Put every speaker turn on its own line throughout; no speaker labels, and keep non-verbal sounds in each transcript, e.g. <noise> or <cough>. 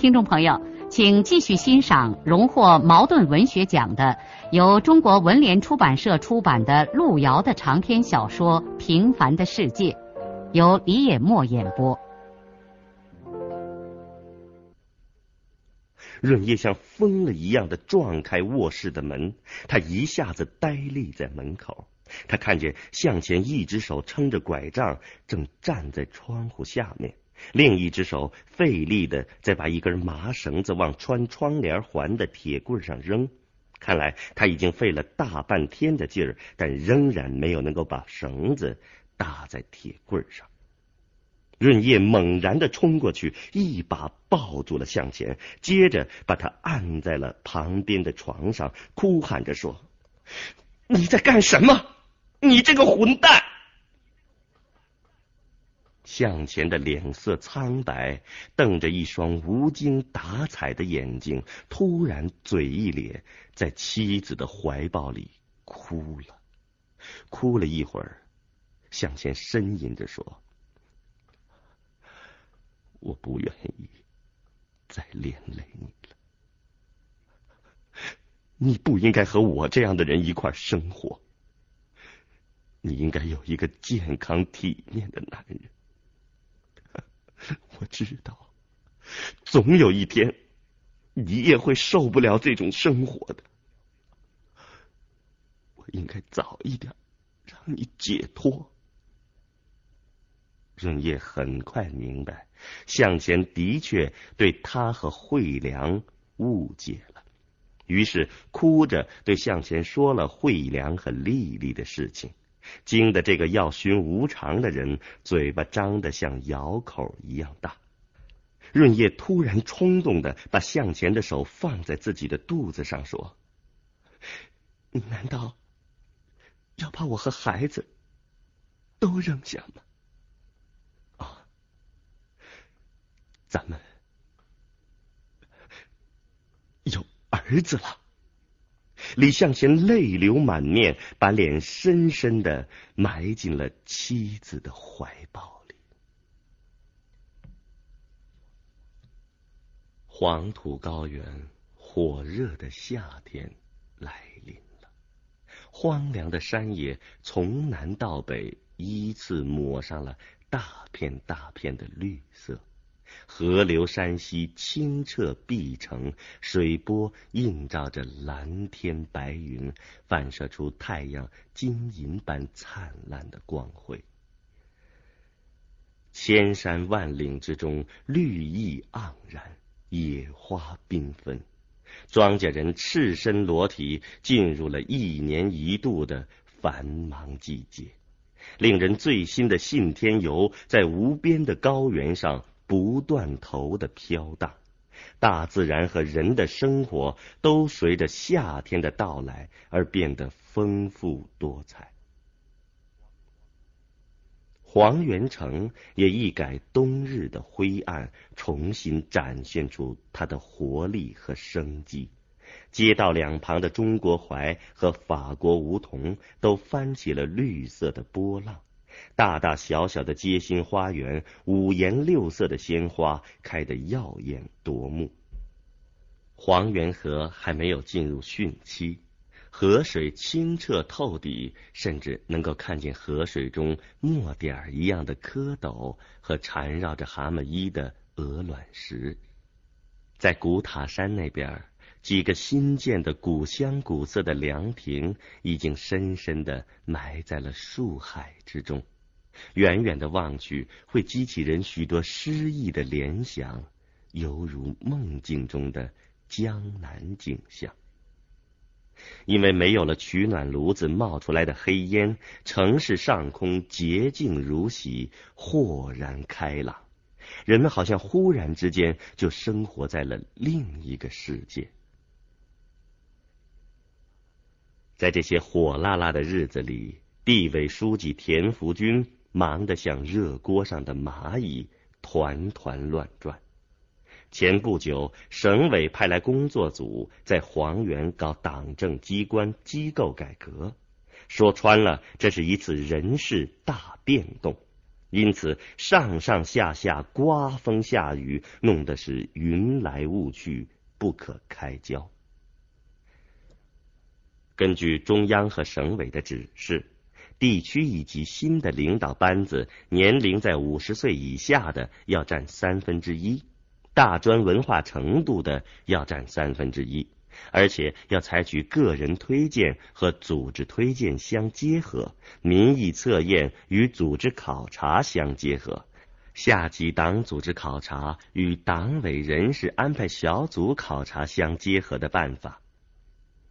听众朋友，请继续欣赏荣获茅盾文学奖的、由中国文联出版社出版的路遥的长篇小说《平凡的世界》，由李野墨演播。
润叶像疯了一样的撞开卧室的门，他一下子呆立在门口。他看见向前一只手撑着拐杖，正站在窗户下面。另一只手费力的在把一根麻绳子往穿窗帘环的铁棍上扔，看来他已经费了大半天的劲儿，但仍然没有能够把绳子搭在铁棍上。润叶猛然的冲过去，一把抱住了向前，接着把他按在了旁边的床上，哭喊着说：“你在干什么？你这个混蛋！”向前的脸色苍白，瞪着一双无精打采的眼睛，突然嘴一咧，在妻子的怀抱里哭了。哭了一会儿，向前呻吟着说：“我不愿意再连累你了。你不应该和我这样的人一块生活。你应该有一个健康体面的男人。” <laughs> 我知道，总有一天，你也会受不了这种生活的。我应该早一点让你解脱。润叶很快明白，向前的确对他和惠良误解了，于是哭着对向前说了惠良和丽丽的事情。惊得这个要寻无常的人嘴巴张得像窑口一样大。润叶突然冲动的把向前的手放在自己的肚子上，说：“你难道要把我和孩子都扔下吗？啊，咱们有儿子了。”李向前泪流满面，把脸深深的埋进了妻子的怀抱里。黄土高原，火热的夏天来临了。荒凉的山野从南到北依次抹上了大片大片的绿色。河流山溪清澈碧澄，水波映照着蓝天白云，反射出太阳金银般灿烂的光辉。千山万岭之中，绿意盎然，野花缤纷，庄稼人赤身裸体，进入了一年一度的繁忙季节。令人醉心的信天游，在无边的高原上。不断头的飘荡，大自然和人的生活都随着夏天的到来而变得丰富多彩。黄元城也一改冬日的灰暗，重新展现出它的活力和生机。街道两旁的中国槐和法国梧桐都翻起了绿色的波浪。大大小小的街心花园，五颜六色的鲜花开得耀眼夺目。黄源河还没有进入汛期，河水清澈透底，甚至能够看见河水中墨点儿一样的蝌蚪和缠绕着蛤蟆衣的鹅卵石。在古塔山那边。几个新建的古香古色的凉亭，已经深深的埋在了树海之中。远远的望去，会激起人许多诗意的联想，犹如梦境中的江南景象。因为没有了取暖炉子冒出来的黑烟，城市上空洁净如洗，豁然开朗。人们好像忽然之间就生活在了另一个世界。在这些火辣辣的日子里，地委书记田福军忙得像热锅上的蚂蚁，团团乱转。前不久，省委派来工作组在黄原搞党政机关机构改革，说穿了，这是一次人事大变动。因此，上上下下刮风下雨，弄得是云来雾去，不可开交。根据中央和省委的指示，地区以及新的领导班子年龄在五十岁以下的要占三分之一。大专文化程度的要占三分之一，而且要采取个人推荐和组织推荐相结合，民意测验与组织考察相结合，下级党组织考察与党委人事安排小组考察相结合的办法。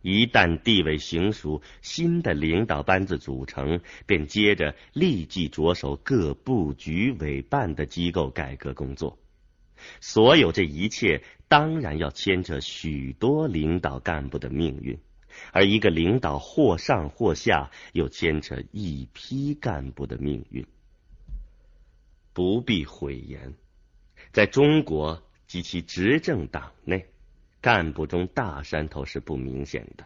一旦地委行署新的领导班子组成，便接着立即着手各部局委办的机构改革工作。所有这一切，当然要牵扯许多领导干部的命运，而一个领导或上或下，又牵扯一批干部的命运。不必讳言，在中国及其执政党内，干部中大山头是不明显的，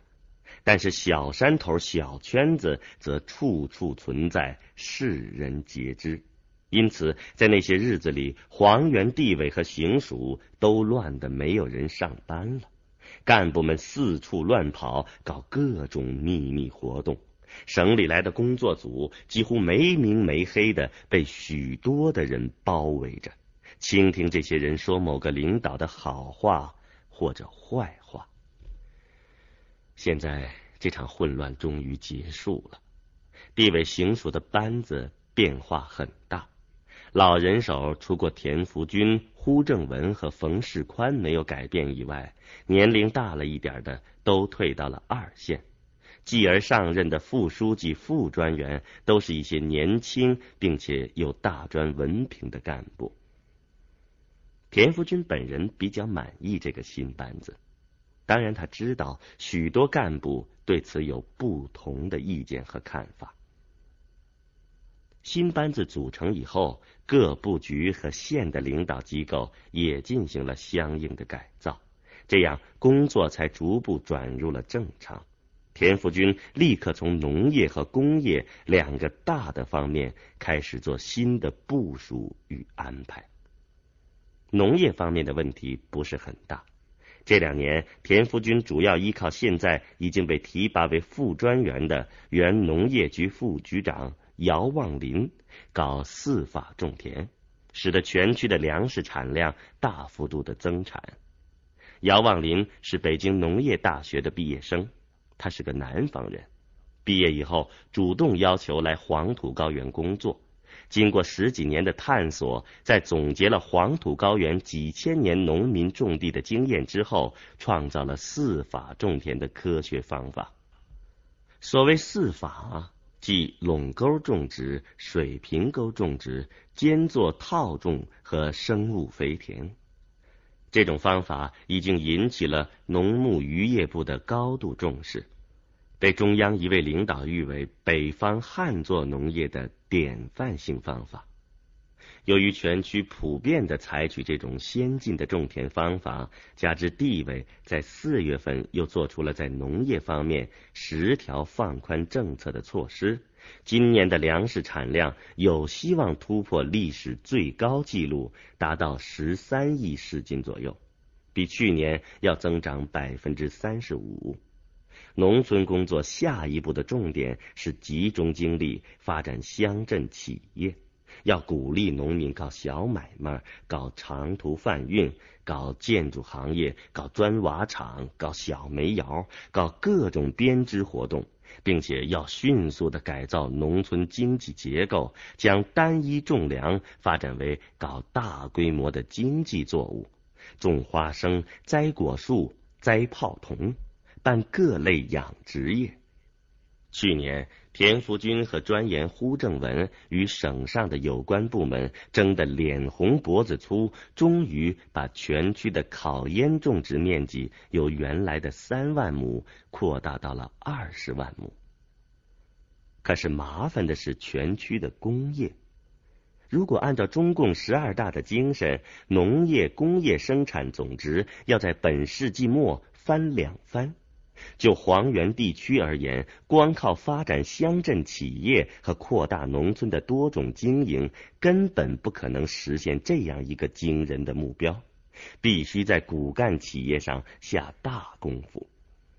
但是小山头、小圈子则处处存在，世人皆知。因此，在那些日子里，黄原地委和行署都乱得没有人上班了，干部们四处乱跑，搞各种秘密活动。省里来的工作组几乎没明没黑的被许多的人包围着，倾听这些人说某个领导的好话或者坏话。现在这场混乱终于结束了，地委行署的班子变化很大。老人手除过田福军、呼正文和冯世宽没有改变以外，年龄大了一点的都退到了二线。继而上任的副书记、副专员都是一些年轻并且有大专文凭的干部。田福军本人比较满意这个新班子，当然他知道许多干部对此有不同的意见和看法。新班子组成以后，各部局和县的领导机构也进行了相应的改造，这样工作才逐步转入了正常。田福军立刻从农业和工业两个大的方面开始做新的部署与安排。农业方面的问题不是很大，这两年田福军主要依靠现在已经被提拔为副专员的原农业局副局长。姚望林搞四法种田，使得全区的粮食产量大幅度的增产。姚望林是北京农业大学的毕业生，他是个南方人。毕业以后，主动要求来黄土高原工作。经过十几年的探索，在总结了黄土高原几千年农民种地的经验之后，创造了四法种田的科学方法。所谓四法。即垄沟种植、水平沟种植、间作套种和生物肥田，这种方法已经引起了农牧渔业部的高度重视，被中央一位领导誉为北方旱作农业的典范性方法。由于全区普遍的采取这种先进的种田方法，加之地位在四月份又做出了在农业方面十条放宽政策的措施，今年的粮食产量有希望突破历史最高纪录，达到十三亿市斤左右，比去年要增长百分之三十五。农村工作下一步的重点是集中精力发展乡镇企业。要鼓励农民搞小买卖，搞长途贩运，搞建筑行业，搞砖瓦厂，搞小煤窑，搞各种编织活动，并且要迅速的改造农村经济结构，将单一种粮发展为搞大规模的经济作物，种花生，栽果树，栽泡桐，办各类养殖业。去年田福军和专员呼正文与省上的有关部门争得脸红脖子粗，终于把全区的烤烟种植面积由原来的三万亩扩大到了二十万亩。可是麻烦的是全区的工业。如果按照中共十二大的精神，农业工业生产总值要在本世纪末翻两番。就黄原地区而言，光靠发展乡镇企业和扩大农村的多种经营，根本不可能实现这样一个惊人的目标。必须在骨干企业上下大功夫。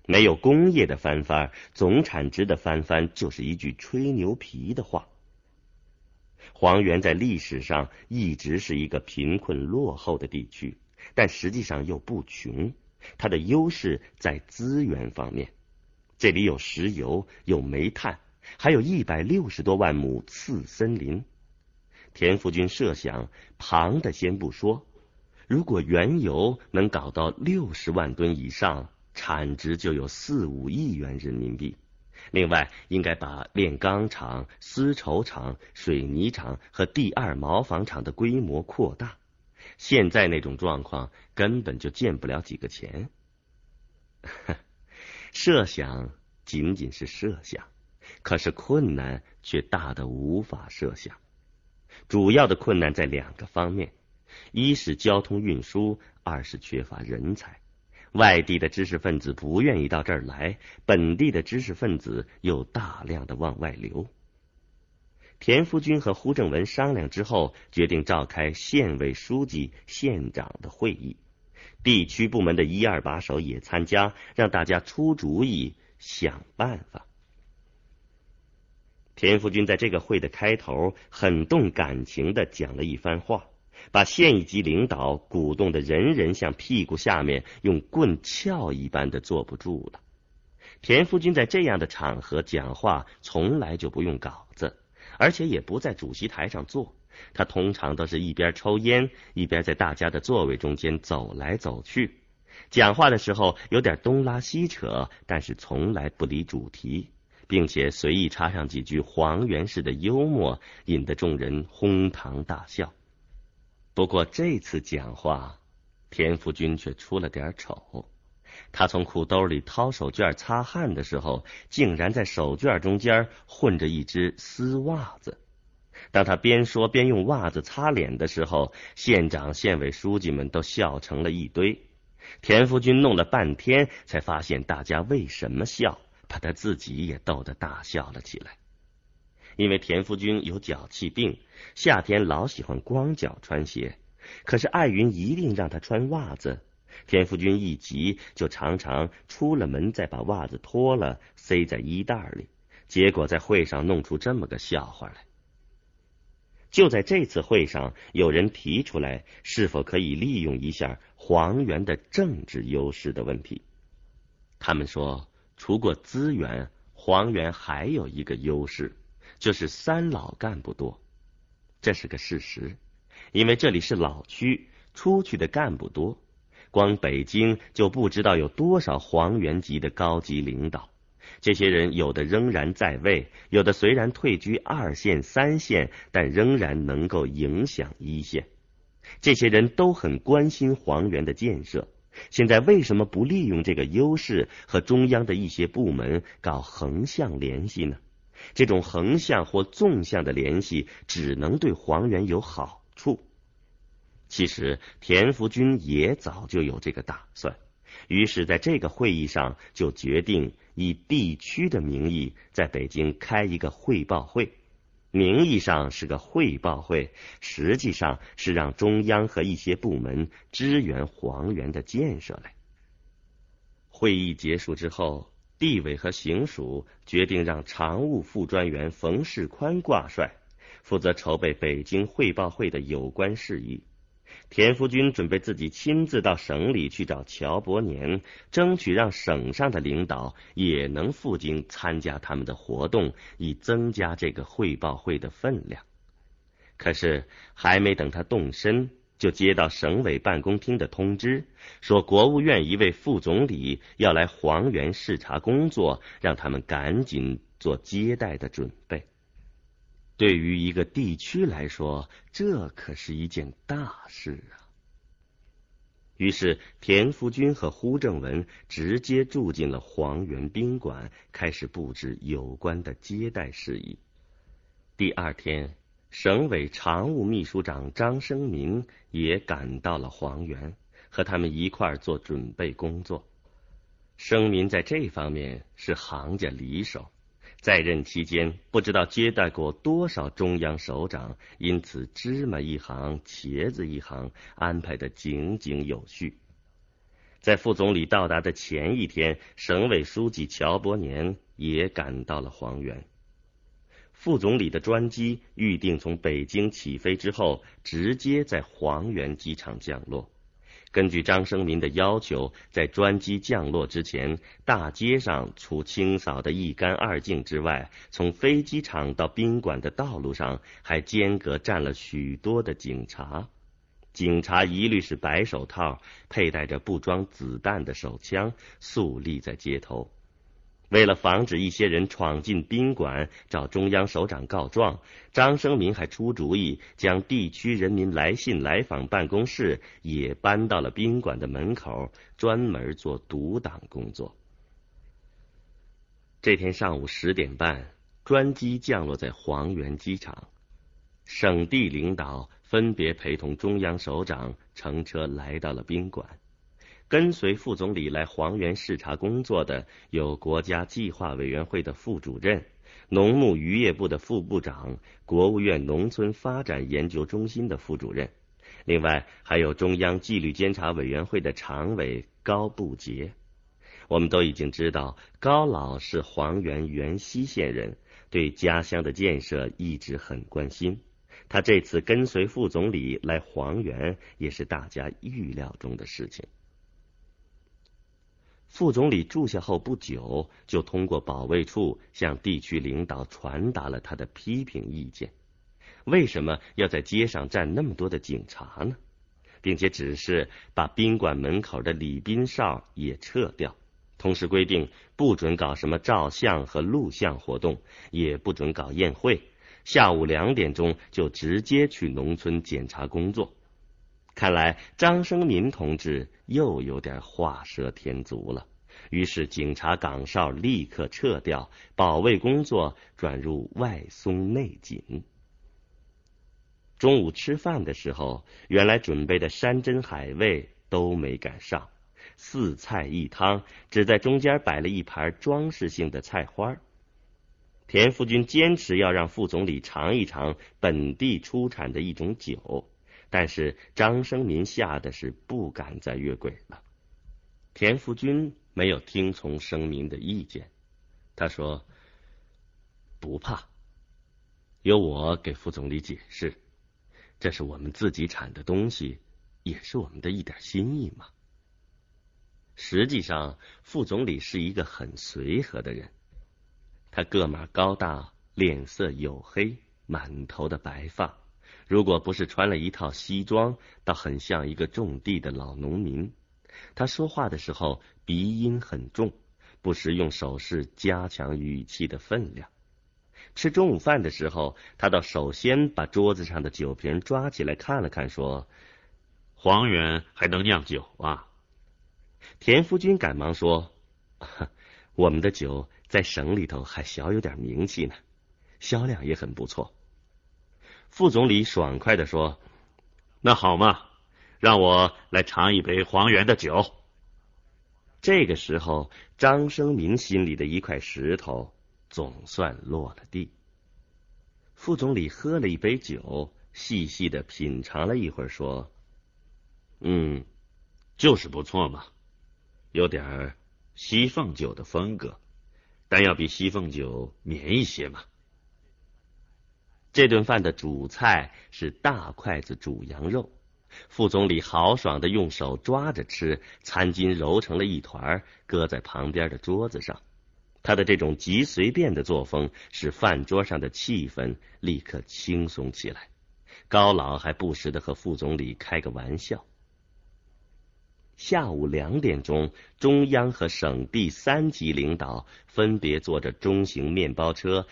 没有工业的翻番，总产值的翻番就是一句吹牛皮的话。黄原在历史上一直是一个贫困落后的地区，但实际上又不穷。它的优势在资源方面，这里有石油，有煤炭，还有一百六十多万亩次森林。田福军设想，旁的先不说，如果原油能搞到六十万吨以上，产值就有四五亿元人民币。另外，应该把炼钢厂、丝绸厂、水泥厂和第二毛纺厂的规模扩大。现在那种状况根本就见不了几个钱。<laughs> 设想仅仅是设想，可是困难却大的无法设想。主要的困难在两个方面：一是交通运输，二是缺乏人才。外地的知识分子不愿意到这儿来，本地的知识分子又大量的往外流。田福军和胡正文商量之后，决定召开县委书记、县长的会议，地区部门的一二把手也参加，让大家出主意、想办法。田福军在这个会的开头很动感情的讲了一番话，把县一级领导鼓动的人人像屁股下面用棍撬一般的坐不住了。田福军在这样的场合讲话，从来就不用稿子。而且也不在主席台上坐，他通常都是一边抽烟，一边在大家的座位中间走来走去。讲话的时候有点东拉西扯，但是从来不离主题，并且随意插上几句黄原式的幽默，引得众人哄堂大笑。不过这次讲话，田福军却出了点丑。他从裤兜里掏手绢擦汗的时候，竟然在手绢中间混着一只丝袜子。当他边说边用袜子擦脸的时候，县长、县委书记们都笑成了一堆。田福军弄了半天，才发现大家为什么笑，把他自己也逗得大笑了起来。因为田福军有脚气病，夏天老喜欢光脚穿鞋，可是艾云一定让他穿袜子。田福军一急，就常常出了门再把袜子脱了塞在衣袋里，结果在会上弄出这么个笑话来。就在这次会上，有人提出来是否可以利用一下黄原的政治优势的问题。他们说，除过资源，黄原还有一个优势，就是三老干部多。这是个事实，因为这里是老区，出去的干部多。光北京就不知道有多少黄原级的高级领导，这些人有的仍然在位，有的虽然退居二线、三线，但仍然能够影响一线。这些人都很关心黄原的建设，现在为什么不利用这个优势和中央的一些部门搞横向联系呢？这种横向或纵向的联系只能对黄原有好。其实田福军也早就有这个打算，于是在这个会议上就决定以地区的名义在北京开一个汇报会，名义上是个汇报会，实际上是让中央和一些部门支援黄原的建设来。会议结束之后，地委和行署决定让常务副专员冯世宽挂帅，负责筹备北京汇报会的有关事宜。田福军准备自己亲自到省里去找乔伯年，争取让省上的领导也能赴京参加他们的活动，以增加这个汇报会的分量。可是还没等他动身，就接到省委办公厅的通知，说国务院一位副总理要来黄原视察工作，让他们赶紧做接待的准备。对于一个地区来说，这可是一件大事啊。于是，田福军和胡正文直接住进了黄源宾馆，开始布置有关的接待事宜。第二天，省委常务秘书长张生民也赶到了黄源，和他们一块做准备工作。生民在这方面是行家里手。在任期间，不知道接待过多少中央首长，因此芝麻一行，茄子一行，安排的井井有序。在副总理到达的前一天，省委书记乔伯年也赶到了黄原。副总理的专机预定从北京起飞之后，直接在黄原机场降落。根据张生民的要求，在专机降落之前，大街上除清扫的一干二净之外，从飞机场到宾馆的道路上还间隔站了许多的警察。警察一律是白手套，佩戴着不装子弹的手枪，肃立在街头。为了防止一些人闯进宾馆找中央首长告状，张生民还出主意将地区人民来信来访办公室也搬到了宾馆的门口，专门做独挡工作。这天上午十点半，专机降落在黄原机场，省地领导分别陪同中央首长乘车来到了宾馆。跟随副总理来黄原视察工作的有国家计划委员会的副主任、农牧渔业部的副部长、国务院农村发展研究中心的副主任，另外还有中央纪律监察委员会的常委高步杰。我们都已经知道，高老是黄原原西县人，对家乡的建设一直很关心。他这次跟随副总理来黄原，也是大家预料中的事情。副总理住下后不久，就通过保卫处向地区领导传达了他的批评意见。为什么要在街上站那么多的警察呢？并且指示把宾馆门口的礼宾哨也撤掉，同时规定不准搞什么照相和录像活动，也不准搞宴会。下午两点钟就直接去农村检查工作。看来张生民同志又有点画蛇添足了。于是警察岗哨立刻撤掉，保卫工作转入外松内紧。中午吃饭的时候，原来准备的山珍海味都没赶上，四菜一汤，只在中间摆了一盘装饰性的菜花。田福军坚持要让副总理尝一尝本地出产的一种酒。但是张生民吓得是不敢再越轨了。田福军没有听从生民的意见，他说：“不怕，由我给副总理解释，这是我们自己产的东西，也是我们的一点心意嘛。”实际上，副总理是一个很随和的人，他个码高大，脸色黝黑，满头的白发。如果不是穿了一套西装，倒很像一个种地的老农民。他说话的时候鼻音很重，不时用手势加强语气的分量。吃中午饭的时候，他倒首先把桌子上的酒瓶抓起来看了看，说：“
黄原还能酿酒啊？”
田福军赶忙说：<laughs> “我们的酒在省里头还小有点名气呢，销量也很不错。”副总理爽快的说：“
那好嘛，让我来尝一杯黄源的酒。”
这个时候，张生明心里的一块石头总算落了地。副总理喝了一杯酒，细细的品尝了一会儿，说：“
嗯，就是不错嘛，有点西凤酒的风格，但要比西凤酒绵一些嘛。”
这顿饭的主菜是大筷子煮羊肉，副总理豪爽的用手抓着吃，餐巾揉成了一团，搁在旁边的桌子上。他的这种极随便的作风，使饭桌上的气氛立刻轻松起来。高老还不时的和副总理开个玩笑。下午两点钟，中央和省地三级领导分别坐着中型面包车，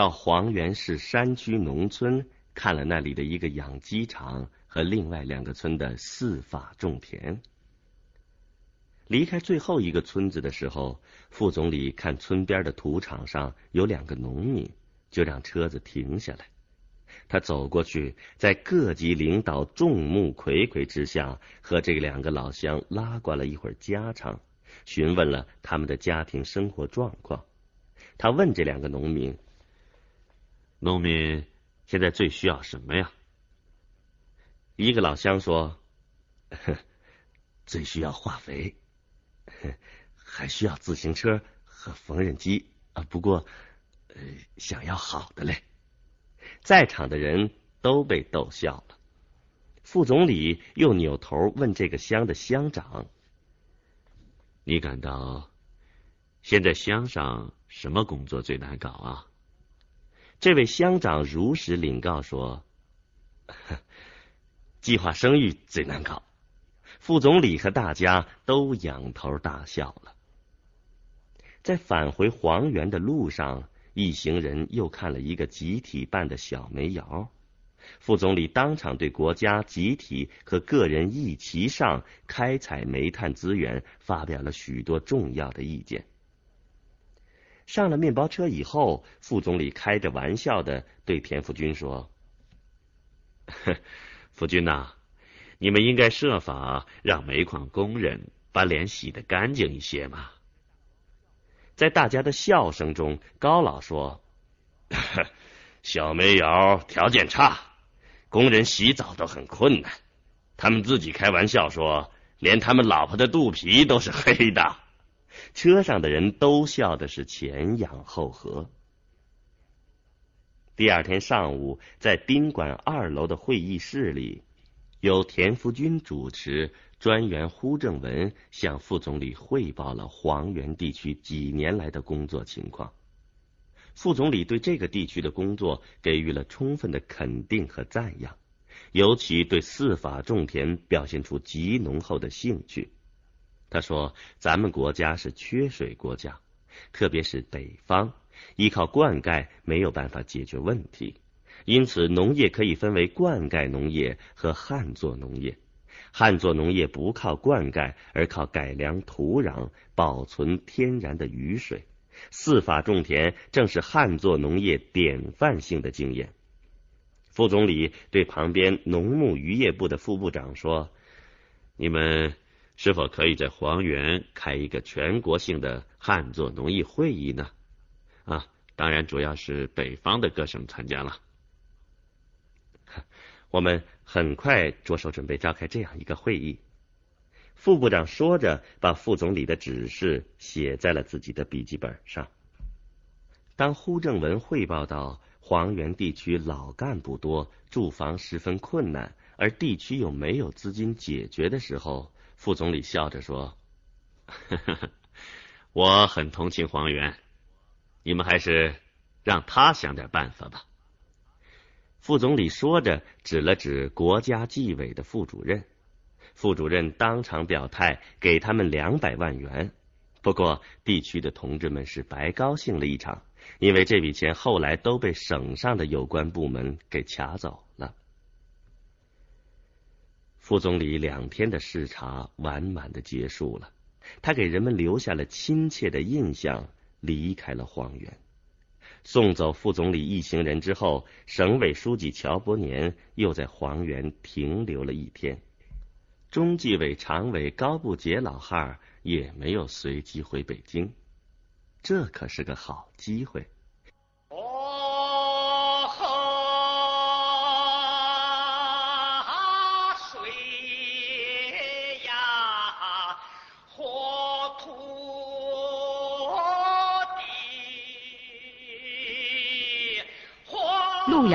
到黄原市山区农村看了那里的一个养鸡场和另外两个村的四法种田。离开最后一个村子的时候，副总理看村边的土场上有两个农民，就让车子停下来。他走过去，在各级领导众目睽睽之下，和这两个老乡拉呱了一会儿家常，询问了他们的家庭生活状况。他问这两个农民：“
农民现在最需要什么呀？”
一个老乡说：“ <laughs> 最需要化肥，<laughs> 还需要自行车和缝纫机啊。不过，呃，想要好的嘞。”在场的人都被逗笑了。副总理又扭头问这个乡的乡长：“
你感到现在乡上什么工作最难搞啊？”
这位乡长如实禀告说：“ <laughs> 计划生育最难搞。”副总理和大家都仰头大笑了。在返回黄原的路上。一行人又看了一个集体办的小煤窑，副总理当场对国家集体和个人一齐上开采煤炭资源发表了许多重要的意见。上了面包车以后，副总理开着玩笑的对田福军说：“ <laughs>
福军呐，你们应该设法让煤矿工人把脸洗得干净一些嘛。”
在大家的笑声中，高老说：“ <laughs>
小煤窑条件差，工人洗澡都很困难。他们自己开玩笑说，连他们老婆的肚皮都是黑的。”
车上的人都笑的是前仰后合。第二天上午，在宾馆二楼的会议室里，由田福军主持。专员呼正文向副总理汇报了黄原地区几年来的工作情况。副总理对这个地区的工作给予了充分的肯定和赞扬，尤其对四法种田表现出极浓厚的兴趣。他说：“咱们国家是缺水国家，特别是北方，依靠灌溉没有办法解决问题，因此农业可以分为灌溉农业和旱作农业。”旱作农业不靠灌溉，而靠改良土壤、保存天然的雨水。四法种田正是旱作农业典范性的经验。副总理对旁边农牧渔业部的副部长说：“
你们是否可以在黄原开一个全国性的旱作农业会议呢？啊，当然主要是北方的各省参加了。
我们。”很快着手准备召开这样一个会议。副部长说着，把副总理的指示写在了自己的笔记本上。当呼正文汇报到黄原地区老干部多，住房十分困难，而地区又没有资金解决的时候，副总理笑着说：“ <laughs>
我很同情黄原，你们还是让他想点办法吧。”
副总理说着，指了指国家纪委的副主任。副主任当场表态，给他们两百万元。不过，地区的同志们是白高兴了一场，因为这笔钱后来都被省上的有关部门给卡走。副总理两天的视察完满的结束了，他给人们留下了亲切的印象，离开了黄原。送走副总理一行人之后，省委书记乔伯年又在黄原停留了一天。中纪委常委高步杰老汉儿也没有随即回北京，这可是个好机会。